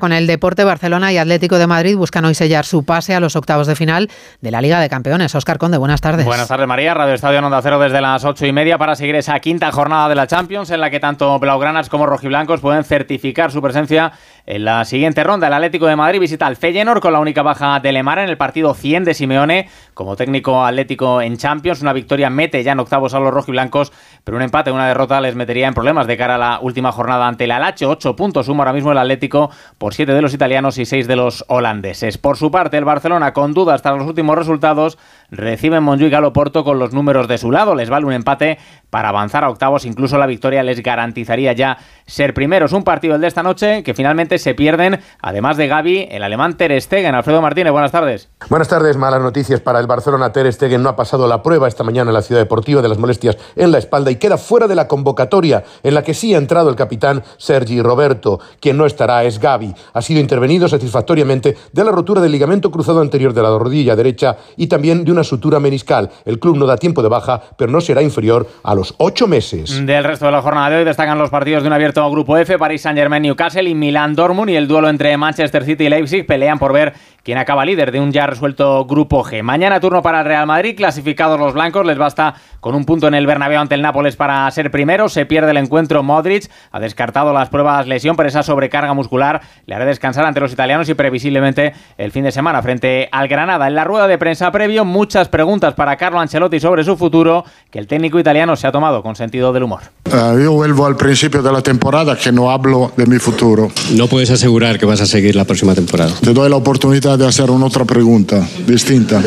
Con el Deporte Barcelona y Atlético de Madrid buscan hoy sellar su pase a los octavos de final de la Liga de Campeones. Óscar Conde, buenas tardes. Buenas tardes, María. Radio Estadio Onda Cero desde las ocho y media para seguir esa quinta jornada de la Champions en la que tanto Blaugranas como Rojiblancos pueden certificar su presencia en la siguiente ronda. El Atlético de Madrid visita al Feyenoord con la única baja de Lemar en el partido 100 de Simeone como técnico atlético en Champions. Una victoria mete ya en octavos a los rojiblancos, pero un empate, una derrota les metería en problemas de cara a la última jornada ante el Alache. Ocho puntos suma ahora mismo el Atlético por siete de los italianos y seis de los holandeses. Por su parte, el Barcelona, con dudas tras los últimos resultados, recibe en Montjuic a Loporto con los números de su lado. Les vale un empate para avanzar a octavos. Incluso la victoria les garantizaría ya ser primeros. Un partido el de esta noche que finalmente se pierden, además de Gaby, el alemán Ter Stegen. Alfredo Martínez, buenas tardes. Buenas tardes. Malas noticias para el Barcelona. Ter Stegen no ha pasado la prueba esta mañana en la Ciudad Deportiva de las molestias en la espalda y queda fuera de la convocatoria en la que sí ha entrado el capitán Sergi Roberto. Quien no estará es Gaby. Ha sido intervenido satisfactoriamente de la rotura del ligamento cruzado anterior de la rodilla derecha y también de una sutura meniscal. El club no da tiempo de baja, pero no será inferior a los ocho meses. Del resto de la jornada de hoy destacan los partidos de un abierto grupo F, París Saint-Germain, Newcastle y Milán Dortmund y el duelo entre Manchester City y Leipzig pelean por ver quién acaba líder de un ya resuelto grupo G. Mañana turno para el Real Madrid, clasificados los blancos, les basta con un punto en el Bernabéu ante el Nápoles para ser primero, se pierde el encuentro Modric, ha descartado las pruebas lesión, pero esa sobrecarga muscular le hará descansar ante los italianos y previsiblemente el fin de semana frente al Granada. En la rueda de prensa previo, muchas preguntas para Carlo Ancelotti sobre su futuro, que el técnico italiano se ha tomado con sentido del humor. Uh, yo vuelvo al principio de la temporada que no hablo de mi futuro. No puedes asegurar que vas a seguir la próxima temporada. Te doy la oportunidad de hacer una otra pregunta distinta.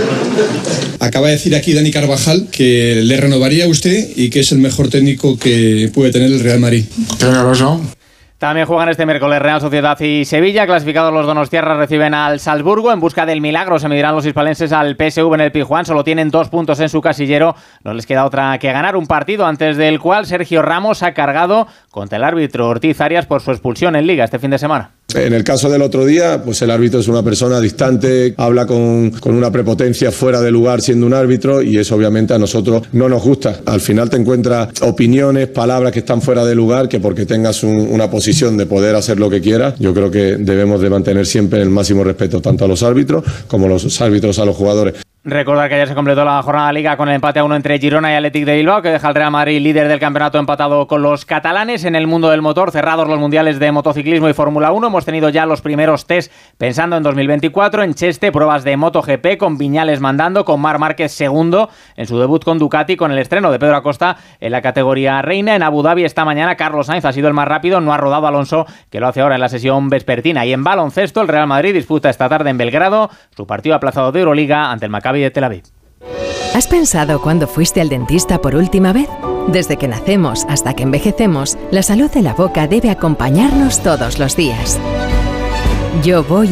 Acaba de decir aquí Dani Carvajal que le renovaría a usted y que es el mejor técnico que puede tener el Real Madrid. Tiene razón. También juegan este miércoles Real Sociedad y Sevilla. Clasificados los donostiarras reciben al Salzburgo. En busca del milagro se medirán los hispalenses al PSV en el Pijuán. Solo tienen dos puntos en su casillero. No les queda otra que ganar un partido antes del cual Sergio Ramos ha cargado contra el árbitro Ortiz Arias por su expulsión en Liga este fin de semana. En el caso del otro día, pues el árbitro es una persona distante, habla con, con, una prepotencia fuera de lugar siendo un árbitro y eso obviamente a nosotros no nos gusta. Al final te encuentras opiniones, palabras que están fuera de lugar, que porque tengas un, una posición de poder hacer lo que quieras, yo creo que debemos de mantener siempre el máximo respeto tanto a los árbitros como a los árbitros a los jugadores. Recordar que ayer se completó la jornada de liga con el empate a uno entre Girona y Athletic de Bilbao, que deja al Real Madrid líder del campeonato empatado con los catalanes. En el mundo del motor, cerrados los mundiales de motociclismo y Fórmula 1, hemos tenido ya los primeros test pensando en 2024. En Cheste, pruebas de MotoGP con Viñales mandando, con Mar Márquez segundo en su debut con Ducati, con el estreno de Pedro Acosta en la categoría reina. En Abu Dhabi esta mañana, Carlos Sainz ha sido el más rápido, no ha rodado Alonso, que lo hace ahora en la sesión vespertina. Y en baloncesto, el Real Madrid disputa esta tarde en Belgrado su partido aplazado de Euroliga ante el Maccabi de Tel Aviv. ¿Has pensado cuándo fuiste al dentista por última vez? Desde que nacemos hasta que envejecemos, la salud de la boca debe acompañarnos todos los días. Yo voy